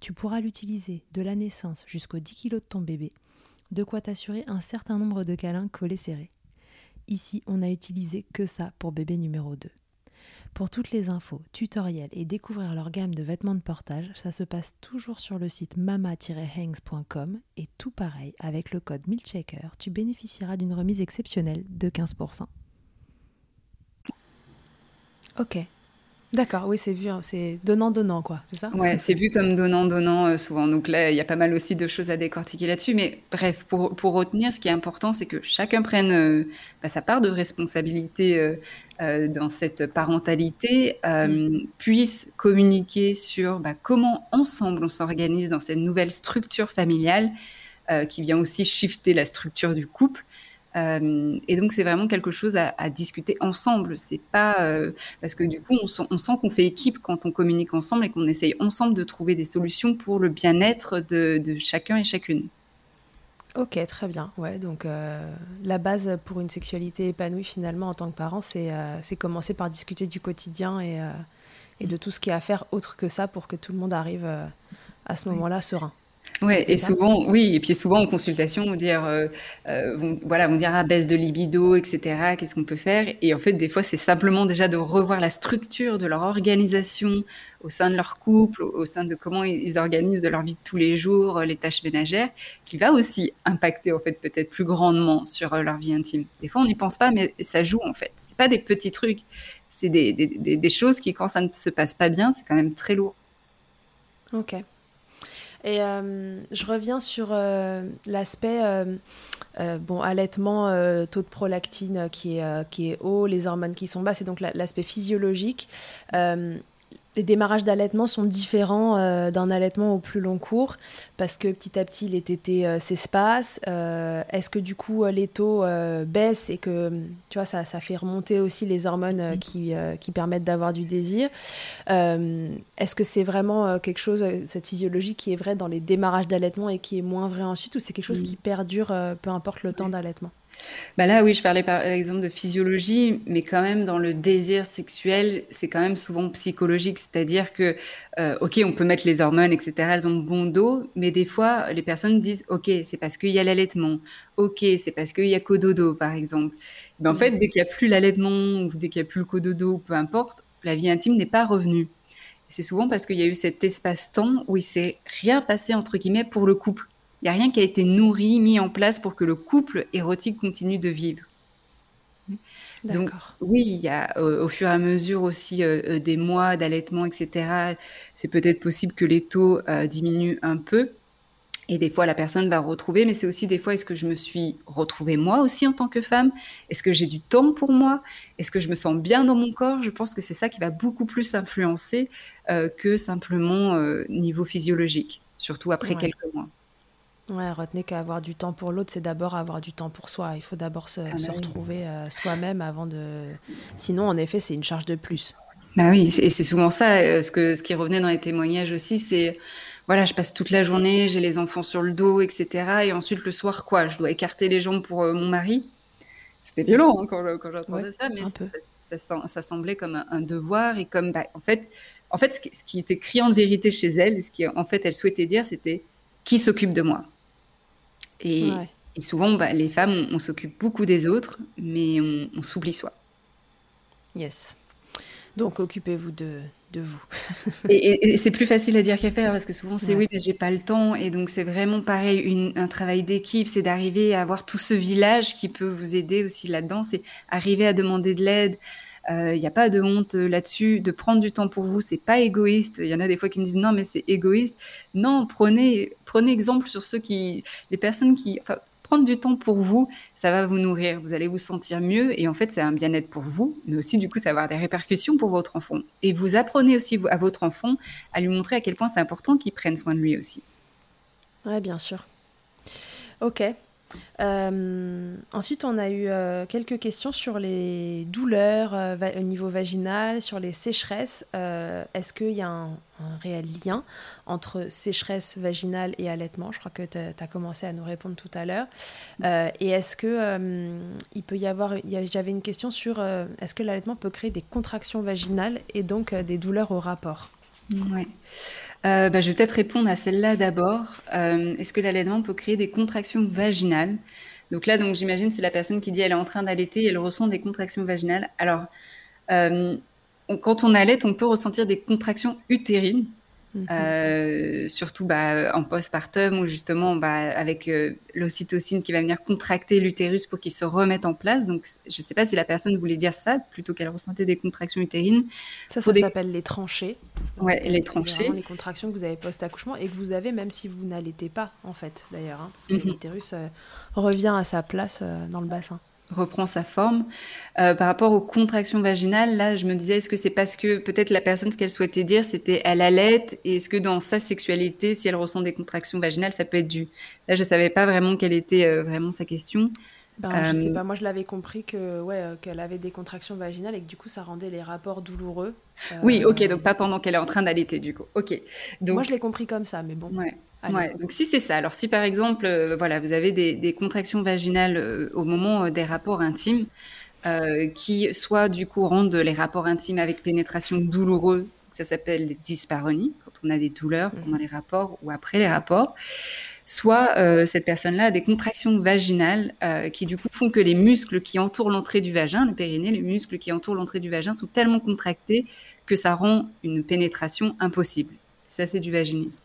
Tu pourras l'utiliser de la naissance jusqu'aux 10 kg de ton bébé, de quoi t'assurer un certain nombre de câlins collés serrés. Ici, on n'a utilisé que ça pour bébé numéro 2. Pour toutes les infos, tutoriels et découvrir leur gamme de vêtements de portage, ça se passe toujours sur le site mama-hangs.com et tout pareil, avec le code MILCHECKER, tu bénéficieras d'une remise exceptionnelle de 15%. Ok. D'accord, oui, c'est vu, hein, c'est donnant-donnant, quoi, c'est ça? Ouais, c'est vu comme donnant-donnant euh, souvent. Donc là, il y a pas mal aussi de choses à décortiquer là-dessus. Mais bref, pour, pour, retenir, ce qui est important, c'est que chacun prenne euh, bah, sa part de responsabilité euh, dans cette parentalité, mm. puisse communiquer sur bah, comment ensemble on s'organise dans cette nouvelle structure familiale qui vient aussi shifter la structure du couple. Euh, et donc c'est vraiment quelque chose à, discuter ensemble. C'est pas euh, parce que du coup on, sent qu'on fait équipe quand on communique ensemble et qu'on essaye ensemble de trouver des solutions pour le bien-être de, chacun et chacune. Ok, très bien. Ouais, donc euh, la base pour une sexualité épanouie finalement en tant que parent, c'est commencer par discuter du quotidien et, et, de tout ce qui est à faire autre que ça pour que tout le monde arrive à ce moment-là serein. Ouais, et souvent, oui, et puis souvent en consultation, on dire, euh, euh, vont, voilà, on dire ah, baisse de libido, etc. Qu'est-ce qu'on peut faire? Et en fait, des fois, c'est simplement déjà de revoir la structure de leur organisation au sein de leur couple, au sein de comment ils organisent leur vie de tous les jours, euh, les tâches ménagères, qui va aussi impacter en fait peut-être plus grandement sur leur vie intime. Des fois, on n'y pense pas, mais ça joue en fait. C'est pas des petits trucs, c'est des, des, des choses qui, quand ça ne se passe pas bien, c'est quand même très lourd. Ok. Et euh, je reviens sur euh, l'aspect euh, bon, allaitement, taux de prolactine qui est, qui est haut, les hormones qui sont basses, et donc l'aspect physiologique les démarrages d'allaitement sont différents euh, d'un allaitement au plus long cours parce que petit à petit les tétés euh, s'espacent. Euh, est-ce que du coup les taux baissent et que tu vois ça, ça fait remonter aussi les hormones qui, qui permettent d'avoir du désir? Est-ce que c'est vraiment quelque chose, cette physiologie qui est vraie dans les démarrages d'allaitement et qui est moins vrai ensuite ou c'est quelque chose qui perdure peu importe le temps d'allaitement? Bah là, oui, je parlais par exemple de physiologie, mais quand même dans le désir sexuel, c'est quand même souvent psychologique, c'est-à-dire que, euh, ok, on peut mettre les hormones, etc., elles ont bon dos, mais des fois, les personnes disent, ok, c'est parce qu'il y a l'allaitement, ok, c'est parce qu'il y a cododo, par exemple. Ben, en fait, dès qu'il n'y a plus l'allaitement, ou dès qu'il n'y a plus le cododo, peu importe, la vie intime n'est pas revenue. C'est souvent parce qu'il y a eu cet espace-temps où il s'est rien passé, entre guillemets, pour le couple. Il n'y a rien qui a été nourri, mis en place pour que le couple érotique continue de vivre. Donc oui, il y a euh, au fur et à mesure aussi euh, euh, des mois d'allaitement, etc. C'est peut-être possible que les taux diminuent un peu. Et des fois, la personne va retrouver, mais c'est aussi des fois, est-ce que je me suis retrouvée moi aussi en tant que femme? Est-ce que j'ai du temps pour moi? Est-ce que je me sens bien dans mon corps? Je pense que c'est ça qui va beaucoup plus influencer que simplement niveau physiologique, surtout après quelques mois. Ouais, retenez qu'avoir du temps pour l'autre, c'est d'abord avoir du temps pour soi. Il faut d'abord se, ah bah retrouver euh, soi-même avant de. Sinon, en effet, c'est une charge de plus. Bah oui, et c'est souvent ça. Euh, ce, que, ce qui revenait dans les témoignages aussi, c'est voilà, je passe toute la journée, j'ai les enfants sur le dos, etc. Et ensuite, le soir, quoi Je dois écarter les jambes pour euh, mon mari. C'était violent hein, quand, quand j'entendais ça, mais ça, ça, semblait comme un, devoir et comme, bah, en fait, en fait ce, qui, ce qui était criant de vérité chez elle, ce qui en fait elle souhaitait dire, c'était qui s'occupe de moi? Et, Et souvent, bah, les femmes, on, s'occupe beaucoup des autres, mais on, s'oublie soi. Yes. Donc, occupez-vous de, de vous. et, c'est plus facile à dire qu'à faire parce que souvent c'est oui, mais j'ai pas le temps. Et donc c'est vraiment pareil, un travail d'équipe, c'est d'arriver à avoir tout ce village qui peut vous aider aussi là-dedans. C'est arriver à demander de l'aide, il euh, n'y a pas de honte euh, là-dessus. De prendre du temps pour vous, c'est pas égoïste. Il y en a des fois qui me disent non, mais c'est égoïste. Non, prenez, prenez exemple sur ceux qui, les personnes qui, prendre du temps pour vous, ça va vous nourrir. Vous allez vous sentir mieux et en fait, c'est un bien-être pour vous, mais aussi du coup, ça va avoir des répercussions pour votre enfant. Et vous apprenez aussi à votre enfant à lui montrer à quel point c'est important qu'il prenne soin de lui aussi. Ouais, bien sûr. Ok. Euh, ensuite, on a eu euh, quelques questions sur les douleurs euh, au niveau vaginal, sur les sécheresses. Est-ce qu'il y a un, réel lien entre sécheresse vaginale et allaitement? Je crois que tu as commencé à nous répondre tout à l'heure. et est-ce que il peut y avoir. J'avais une question sur est-ce que l'allaitement peut créer des contractions vaginales et donc des douleurs au rapport? Oui. Euh, bah, je vais peut-être répondre à celle-là d'abord. Euh, est-ce que l'allaitement peut créer des contractions vaginales? Donc là, donc j'imagine c'est la personne qui dit elle est en train d'allaiter et elle ressent des contractions vaginales. Alors, euh, quand on allait, on peut ressentir des contractions utérines. Mhm. Euh, surtout bah, en postpartum où justement bah, avec euh, l'ocytocine qui va venir contracter l'utérus pour qu'il se remette en place. Donc je ne sais pas si la personne voulait dire ça plutôt qu'elle ressentait des contractions utérines. Ça, ça s'appelle les tranchées. Ouais, les tranchées. Les contractions que vous avez post-accouchement et que vous avez même si vous n'allaitez pas en fait d'ailleurs, hein, parce que mhm. l'utérus euh, revient à sa place dans le bassin reprend sa forme. Euh, par rapport aux contractions vaginales, là, je me disais, est-ce que c'est parce que peut-être la personne, ce qu'elle souhaitait dire, c'était elle allait, et est-ce que dans sa sexualité, si elle ressent des contractions vaginales, ça peut être dû? Là, je savais pas vraiment quelle était euh, vraiment sa question. Ben, Je sais euh, pas, moi je l'avais compris que ouais, qu'elle avait des contractions vaginales et que du coup ça rendait les rapports douloureux. Oui, ok, donc pas pendant qu'elle est en train d'allaiter du coup. Ok. Donc... Moi je l'ai compris comme ça, mais bon. Ouais. Ouais, donc si c'est ça, alors si par exemple, euh, voilà, vous avez des, contractions vaginales euh, au moment euh, des rapports intimes, qui soit du coup rendent les rapports intimes avec pénétration douloureux, ça s'appelle des dyspareunies, quand on a des douleurs pendant mmh. les rapports ou après les rapports, soit cette personne-là a des contractions vaginales qui du coup font que les muscles qui entourent l'entrée du vagin, le périnée, les muscles qui entourent l'entrée du vagin sont tellement contractés que ça rend une pénétration impossible. Ça, c'est du vaginisme.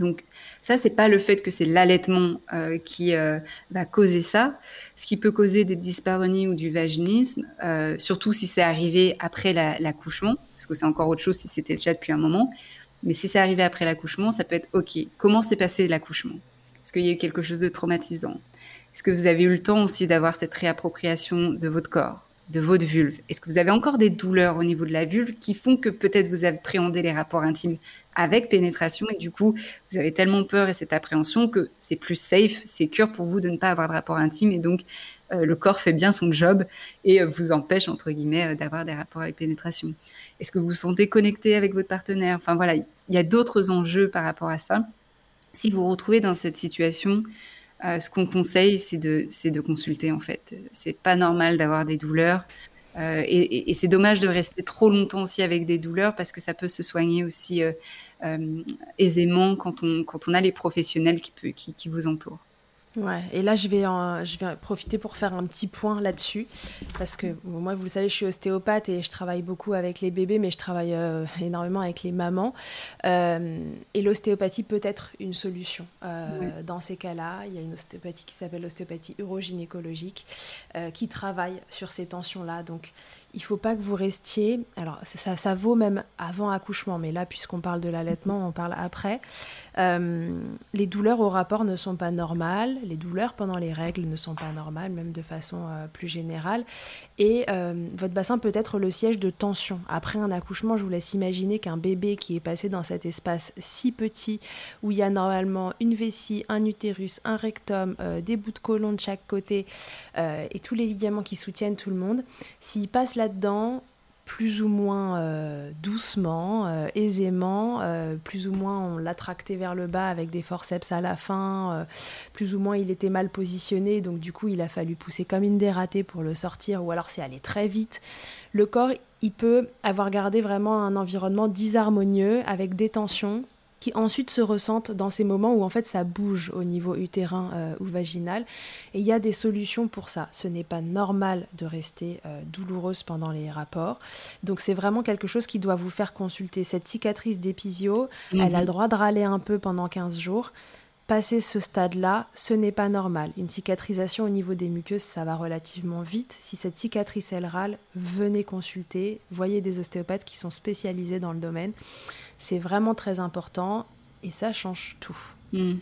Donc ça, c'est pas le fait que c'est l'allaitement euh, qui euh, va causer ça. Ce qui peut causer des dyspareunies ou du vaginisme, euh, surtout si c'est arrivé après l'accouchement, parce que c'est encore autre chose si c'était déjà depuis un moment. Mais si c'est arrivé après l'accouchement, ça peut être OK. Comment s'est passé l'accouchement? Est-ce qu'il y a eu quelque chose de traumatisant? Est-ce que vous avez eu le temps aussi d'avoir cette réappropriation de votre corps? De votre vulve Est-ce que vous avez encore des douleurs au niveau de la vulve qui font que peut-être vous appréhendez les rapports intimes avec pénétration et du coup vous avez tellement peur et cette appréhension que c'est plus safe, c'est sûr pour vous de ne pas avoir de rapport intime et donc euh, le corps fait bien son job et euh, vous empêche entre guillemets euh, d'avoir des rapports avec pénétration. Est-ce que vous vous sentez connecté avec votre partenaire? Enfin voilà, il y a d'autres enjeux par rapport à ça. Si vous vous retrouvez dans cette situation, ce qu'on conseille, c'est de, de consulter en fait. C'est pas normal d'avoir des douleurs. Euh, et, c'est dommage de rester trop longtemps aussi avec des douleurs parce que ça peut se soigner aussi euh, euh, aisément quand on, quand on a les professionnels qui, qui, qui vous entourent. Ouais, et là je vais, je vais profiter pour faire un petit point là-dessus, parce que moi vous le savez, je suis ostéopathe et je travaille beaucoup avec les bébés, mais je travaille euh, énormément avec les mamans. Euh, et l'ostéopathie peut être une solution. Euh, dans ces cas-là, il y a une ostéopathie qui s'appelle l'ostéopathie urogynécologique, qui travaille sur ces tensions-là. Donc il faut pas que vous restiez. Alors, ça, ça vaut même avant accouchement, mais là, puisqu'on parle de l'allaitement, on parle après. Euh, les douleurs au rapport ne sont pas normales. Les douleurs pendant les règles ne sont pas normales, même de façon euh, plus générale. Et euh, votre bassin peut être le siège de tension. Après un accouchement, je vous laisse imaginer qu'un bébé qui est passé dans cet espace si petit, où il y a normalement une vessie, un utérus, un rectum, des bouts de côlon de chaque côté, et tous les ligaments qui soutiennent tout le monde, s'il passe là-dedans, plus ou moins euh, doucement, euh, aisément, euh, plus ou moins on l'a tracté vers le bas avec des forceps à la fin, plus ou moins il était mal positionné, donc du coup il a fallu pousser comme une dératée pour le sortir, ou alors c'est allé très vite. Le corps, il peut avoir gardé vraiment un environnement disharmonieux avec des tensions, qui ensuite se ressentent dans ces moments où en fait ça bouge au niveau utérin euh, ou vaginal. Et il y a des solutions pour ça. Ce n'est pas normal de rester euh, douloureuse pendant les rapports. Donc c'est vraiment quelque chose qui doit vous faire consulter. Cette cicatrice d'épisio, elle a le mhm. droit de râler un peu pendant 15 jours. Passer ce stade-là, ce n'est pas normal. Une cicatrisation au niveau des muqueuses, ça va relativement vite. Si cette cicatrice, râle, venez consulter. Voyez des ostéopathes qui sont spécialisés dans le domaine. C'est vraiment très important et ça change tout. Hmm.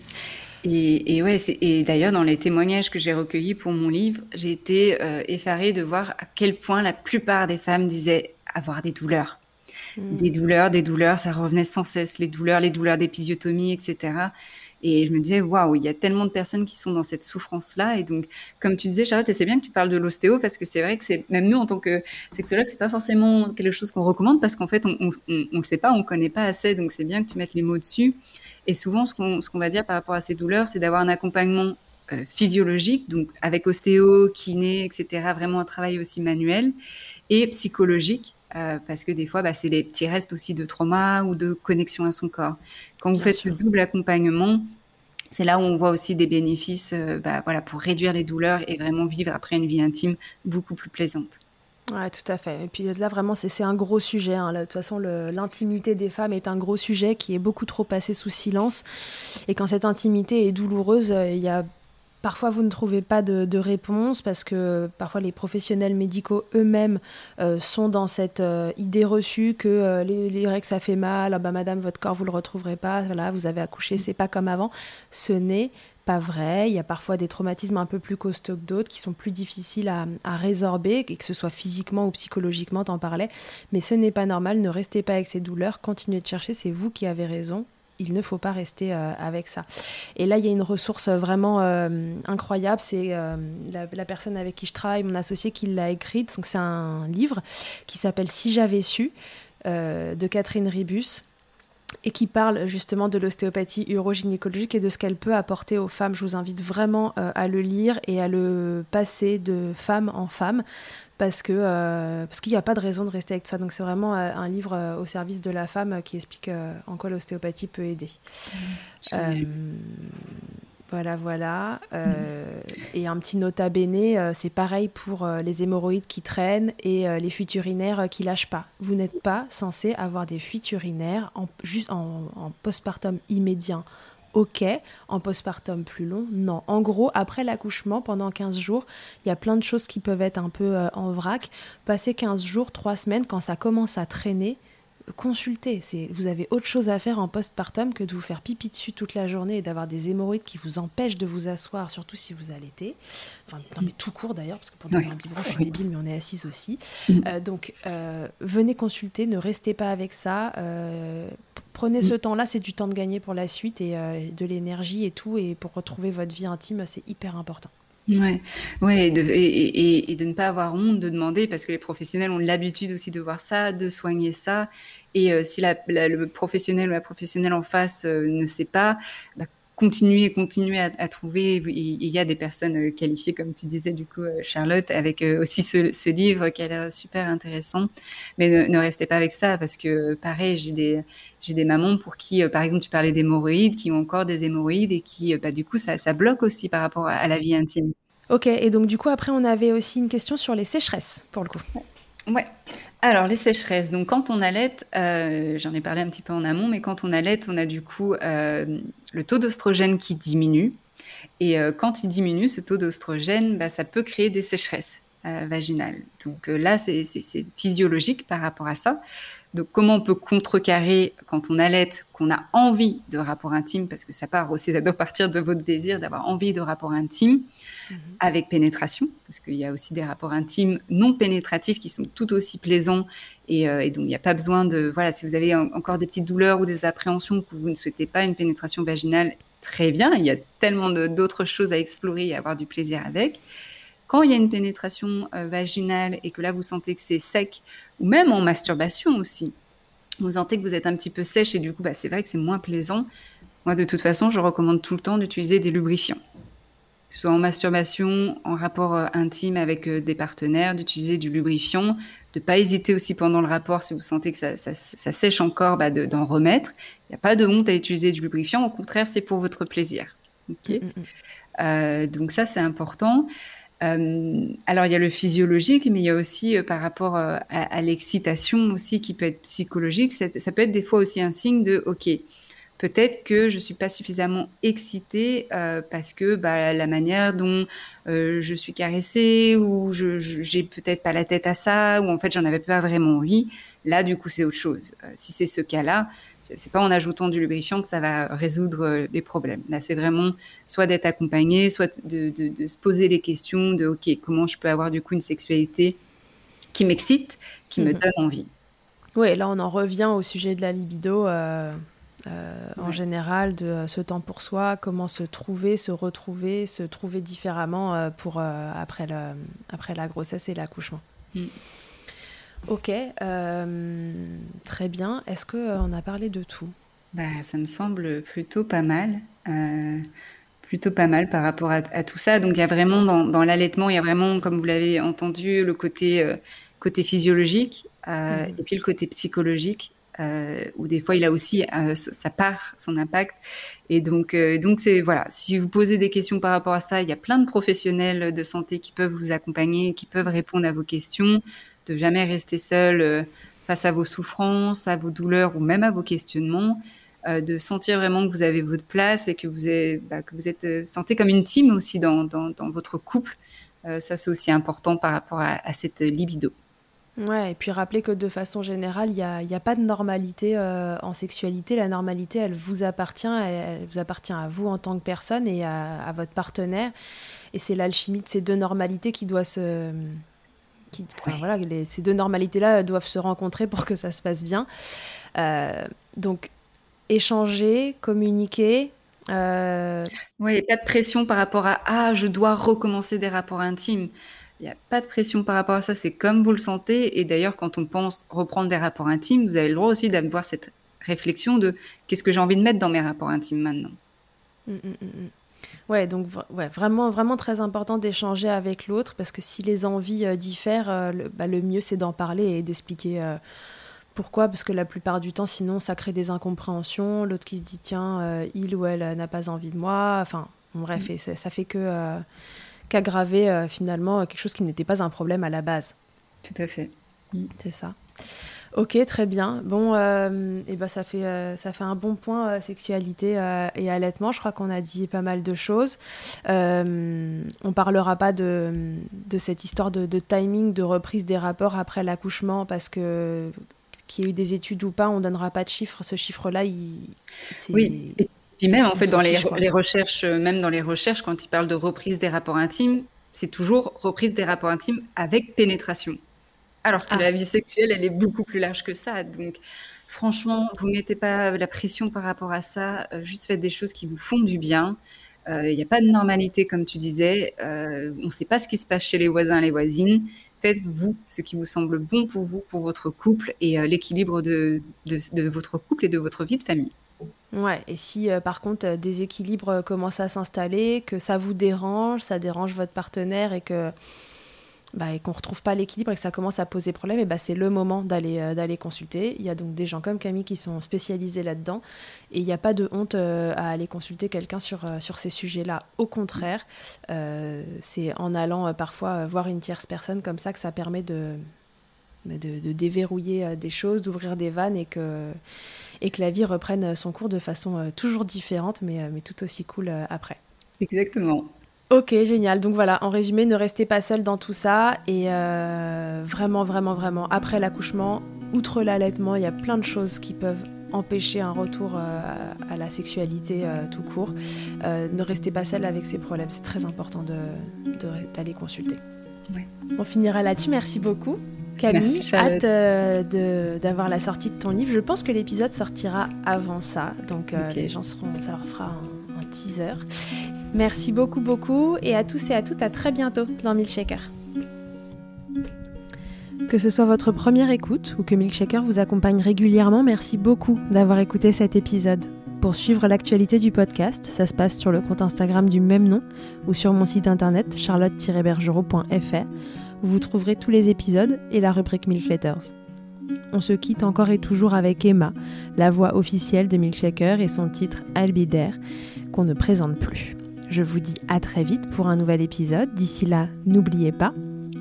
Et, ouais, et d'ailleurs, dans les témoignages que j'ai recueillis pour mon livre, j'ai été euh, effarée de voir à quel point la plupart des femmes disaient avoir des douleurs. Hmm. Des douleurs, des douleurs, ça revenait sans cesse, les douleurs, les douleurs d'épisiotomie, etc. Et je me disais, waouh, il y a tellement de personnes qui sont dans cette souffrance-là. Et donc, comme tu disais, Charlotte, c'est bien que tu parles de l'ostéo parce que c'est vrai que c'est, même nous, en tant que sexologue, c'est pas forcément quelque chose qu'on recommande parce qu'en fait, on, on, on, le sait pas, on connaît pas assez. Donc, c'est bien que tu mettes les mots dessus. Et souvent, ce qu'on, qu'on va dire par rapport à ces douleurs, c'est d'avoir un accompagnement euh, physiologique, donc avec ostéo, kiné, etc., vraiment un travail aussi manuel, et psychologique, euh, parce que des fois, bah, c'est des petits restes aussi de trauma ou de connexion à son corps. Quand vous faites le double accompagnement, c'est là où on voit aussi des bénéfices euh, bah, voilà, pour réduire les douleurs et vraiment vivre après une vie intime beaucoup plus plaisante. Ouais, tout à fait. Et puis là, vraiment, c'est un gros sujet. Hein. de toute façon, l'intimité des femmes est un gros sujet qui est beaucoup trop passé sous silence. Et quand cette intimité est douloureuse, euh, il y a Parfois, vous ne trouvez pas de, réponse parce que parfois les professionnels médicaux eux-mêmes euh, sont dans cette euh, idée reçue que euh, les, règles ça fait mal, ah bah, madame votre corps vous le retrouverez pas, voilà vous avez accouché c'est pas comme avant. Ce n'est pas vrai. Il y a parfois des traumatismes un peu plus costauds que d'autres qui sont plus difficiles à, à résorber, que ce soit physiquement ou psychologiquement, t'en parlais. Mais ce n'est pas normal. Ne restez pas avec ces douleurs. Continuez de chercher. C'est vous qui avez raison il ne faut pas rester euh, avec ça. Et là, il y a une ressource vraiment euh, incroyable. C'est euh, la, personne avec qui je travaille, mon associé, qui l'a écrite. Donc, c'est un livre qui s'appelle Si j'avais su de Catherine Ribus et qui parle justement de l'ostéopathie urogynécologique et de ce qu'elle peut apporter aux femmes. Je vous invite vraiment à le lire et à le passer de femme en femme parce que euh, parce qu'il n'y a pas de raison de rester avec ça. Donc c'est vraiment euh, un livre euh, au service de la femme qui explique en quoi l'ostéopathie peut aider. Mmh, voilà, voilà. Mmh. Et un petit nota bene, c'est pareil pour les hémorroïdes qui traînent et les fuites urinaires qui lâchent pas. Vous n'êtes pas censé avoir des fuites urinaires en, juste en, en postpartum immédiat ok. En postpartum plus long, non. En gros, après l'accouchement, pendant 15 jours, il y a plein de choses qui peuvent être un peu euh, en vrac. Passer 15 jours, 3 semaines, quand ça commence à traîner, consultez. Vous avez autre chose à faire en postpartum que de vous faire pipi dessus toute la journée et d'avoir des hémorroïdes qui vous empêchent de vous asseoir, surtout si vous allaitez. Enfin, non, mais tout court d'ailleurs, parce que pendant un biberon, je suis débile, mais on est assise aussi. Mm. Euh, donc, euh, venez consulter, ne restez pas avec ça prenez ce mm. temps-là, c'est du temps de gagner pour la suite et euh, de l'énergie et tout. Et pour retrouver votre vie intime, c'est hyper important. Ouais, ouais, et de, ne pas avoir honte de demander parce que les professionnels ont l'habitude aussi de voir ça, de soigner ça. Et euh, si le professionnel ou la professionnelle en face euh, ne sait pas, bah, continuer, continuer à, à, trouver. Il y a des personnes euh, qualifiées, comme tu disais, du coup, euh, Charlotte, avec euh, aussi ce, ce livre qui a l'air super intéressant. Mais ne, ne, restez pas avec ça, parce que pareil, j'ai des, j'ai des mamans pour qui, par exemple, tu parlais d'hémorroïdes, qui ont encore des hémorroïdes et qui, bah, du coup, ça, ça bloque aussi par rapport à la vie intime. Ok, et donc du coup, après, on avait aussi une question sur les sécheresses, pour le coup. Ouais. Alors, les sécheresses. Donc, quand on allait, euh, j'en ai parlé un petit peu en amont, mais quand on allait, on a du coup euh, le taux d'ostrogène qui diminue. Et euh, quand il diminue, ce taux d'ostrogène, bah, ça peut créer des sécheresses vaginales. Donc là, c'est physiologique par rapport à ça. Donc, comment on peut contrecarrer quand on allait, qu'on a envie de rapport intime, parce que ça part aussi, ça doit partir de votre désir d'avoir envie de rapport intime mhm. avec pénétration, parce qu'il y a aussi des rapports intimes non pénétratifs qui sont tout aussi plaisants et, euh, donc il n'y a pas besoin de, voilà, si vous avez encore des petites douleurs ou des appréhensions que vous ne souhaitez pas une pénétration vaginale, très bien, il y a tellement d'autres choses à explorer et à avoir du plaisir avec. Quand il y a une pénétration euh, vaginale et que là vous sentez que c'est sec, ou même en masturbation aussi, vous sentez que vous êtes un petit peu sèche et du coup bah, c'est vrai que c'est moins plaisant. Moi de toute façon je recommande tout le temps d'utiliser des lubrifiants. que ce soit en masturbation, en rapport intime avec des partenaires, d'utiliser du lubrifiant, de pas hésiter aussi pendant le rapport si vous sentez que ça, sèche encore, bah, d'en remettre. Il n'y a pas de honte à utiliser du lubrifiant, au contraire, c'est pour votre plaisir. Mm, mm, mm. Euh, donc ça, c'est important. Euh, alors il y a le physiologique, mais il y a aussi euh, par rapport à, l'excitation aussi qui peut être psychologique. Ça, peut être des fois aussi un signe de OK, peut-être que je suis pas suffisamment excitée euh, parce que bah, la manière dont euh, je suis caressée ou je j'ai peut-être pas la tête à ça ou en fait j'en avais pas vraiment envie. Là, du coup, c'est autre chose. Euh, si c'est ce cas-là, c'est pas en ajoutant du lubrifiant que ça va résoudre les problèmes. Là, c'est vraiment soit d'être accompagné, soit de, de, de, se poser les questions de OK, comment je peux avoir du coup une sexualité qui m'excite, qui me mhm. donne envie. Oui, là, on en revient au sujet de la libido. Euh, en général, de euh, ce temps pour soi, comment se trouver, se retrouver, se trouver différemment euh, pour, après, le, après la grossesse et l'accouchement. Mm. Ok, très bien. Est-ce qu'on a parlé de tout? Bah, Ça me semble plutôt pas mal. plutôt pas mal par rapport à, tout ça. Donc il y a vraiment dans, dans l'allaitement, il y a vraiment, comme vous l'avez entendu, le côté, côté physiologique mm-hmm. et puis le côté psychologique euh, où des fois il a aussi euh, sa part, son impact. Et donc, euh, donc c'est voilà. Si vous posez des questions par rapport à ça, il y a plein de professionnels de santé qui peuvent vous accompagner, qui peuvent répondre à vos questions. De jamais rester seul euh, face à vos souffrances, à vos douleurs ou même à vos questionnements. de sentir vraiment que vous avez votre place et que vous êtes, bah, que vous êtes sentez comme une team aussi dans, dans, votre couple. ça, c'est aussi important par rapport à cette libido. Ouais, et puis rappeler que de façon générale, il n'y a, y a, pas de normalité euh, en sexualité. La normalité, elle vous appartient, elle, vous appartient à vous en tant que personne et à, votre partenaire. Et c'est l'alchimie de ces deux normalités qui doit se. Qui, voilà, ces deux normalités-là doivent se rencontrer pour que ça se passe bien. Euh, donc, échanger, communiquer, euh... Oui, pas de pression par rapport à ah, je dois recommencer des rapports intimes. Il n'y a pas de pression par rapport à ça, c'est comme vous le sentez. Et d'ailleurs, quand on pense reprendre des rapports intimes, vous avez le droit aussi d'avoir cette réflexion de qu'est-ce que j'ai envie de mettre dans mes rapports intimes maintenant. Mmh, mmh, mmh, ouais, donc ouais, vraiment, vraiment très important d'échanger avec l'autre parce que si les envies euh, diffèrent, euh, bah, le, mieux c'est d'en parler et d'expliquer euh, pourquoi. Parce que la plupart du temps, sinon, ça crée des incompréhensions. L'autre qui se dit tiens, il ou elle n'a pas envie de moi. Enfin, bref, et ça, ça, fait que qu'aggraver euh, finalement quelque chose qui n'était pas un problème à la base. Tout à fait. Mm. C'est ça. Ok, très bien. Bon, euh, et ben ça fait euh, ça fait un bon point sexualité et allaitement. Je crois qu'on a dit pas mal de choses. on parlera pas de, de cette histoire de, timing de reprise des rapports après l'accouchement parce que qu'il y ait eu des études ou pas, on donnera pas de chiffres. Ce chiffre-là, il. Oui. Puis même en fait dans les, recherches, euh, même dans les recherches, quand ils parlent de reprise des rapports intimes, c'est toujours reprise des rapports intimes avec pénétration. Alors que ah. la vie sexuelle, elle est beaucoup plus large que ça. Donc franchement, vous mettez pas la pression par rapport à ça. Euh, juste faites des choses qui vous font du bien. Il euh, n'y a pas de normalité, comme tu disais. on ne sait pas ce qui se passe chez les voisins, les voisines. Faites-vous ce qui vous semble bon pour vous, pour votre couple et l'équilibre de, de votre couple et de votre vie de famille. Ouais, et si euh, par contre euh, des équilibres euh, commencent à s'installer, que ça vous dérange, ça dérange votre partenaire et que bah, et qu'on retrouve pas l'équilibre et que ça commence à poser problème, et bah, c'est le moment d'aller consulter. Il y a donc des gens comme Camille qui sont spécialisés là-dedans et il n'y a pas de honte à aller consulter quelqu'un sur, sur ces sujets-là. Au contraire, c'est en allant parfois voir une tierce personne comme ça que ça permet de, de, de déverrouiller des choses, d'ouvrir des vannes et que et que la vie reprenne son cours de façon euh, toujours différente, mais, euh, mais tout aussi cool euh, après. Exactement. Ok, génial. Donc voilà, en résumé, ne restez pas seul dans tout ça. Et vraiment, vraiment, vraiment, après l'accouchement, outre l'allaitement, il y a plein de choses qui peuvent empêcher un retour à la sexualité tout court. ne restez pas seul avec ces problèmes. C'est très important d'aller de, consulter. On finira là-dessus. Merci beaucoup. Camille, hâte euh, d'avoir la sortie de ton livre. Je pense que l'épisode sortira avant ça, donc euh, les gens seront, ça leur fera un, teaser. Merci beaucoup, beaucoup, et à tous et à toutes, à très bientôt dans Milkshaker. Que ce soit votre première écoute ou que Milkshaker vous accompagne régulièrement, merci beaucoup d'avoir écouté cet épisode. Pour suivre l'actualité du podcast, ça se passe sur le compte Instagram du même nom ou sur mon site internet charlotte-bergerot.fr vous trouverez tous les épisodes et la rubrique Milk Letters. On se quitte encore et toujours avec Emma, la voix officielle de Milkshaker et son titre Albidaire, qu'on ne présente plus. Je vous dis à très vite pour un nouvel épisode. D'ici là, n'oubliez pas,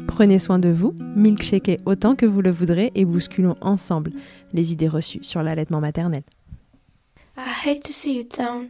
prenez soin de vous, milkshakez autant que vous le voudrez et bousculons ensemble les idées reçues sur l'allaitement maternel. I hate to see you down.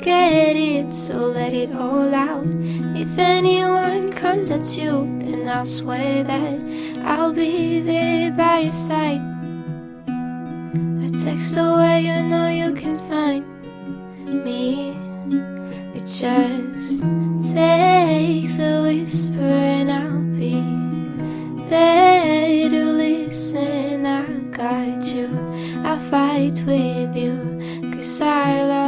You know I get it, so let it all out. If anyone comes at you, then I'll swear that I'll be there by your side. A text away, you know you can find me. It just takes a whisper, and I'll be there to listen. I got you, I'll fight with you, cause I love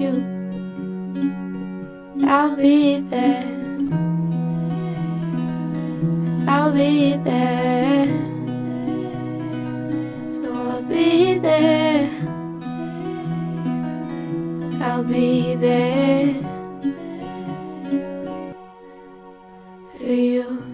you. I'll be there. I'll be there. So I'll be there. I'll be there for you.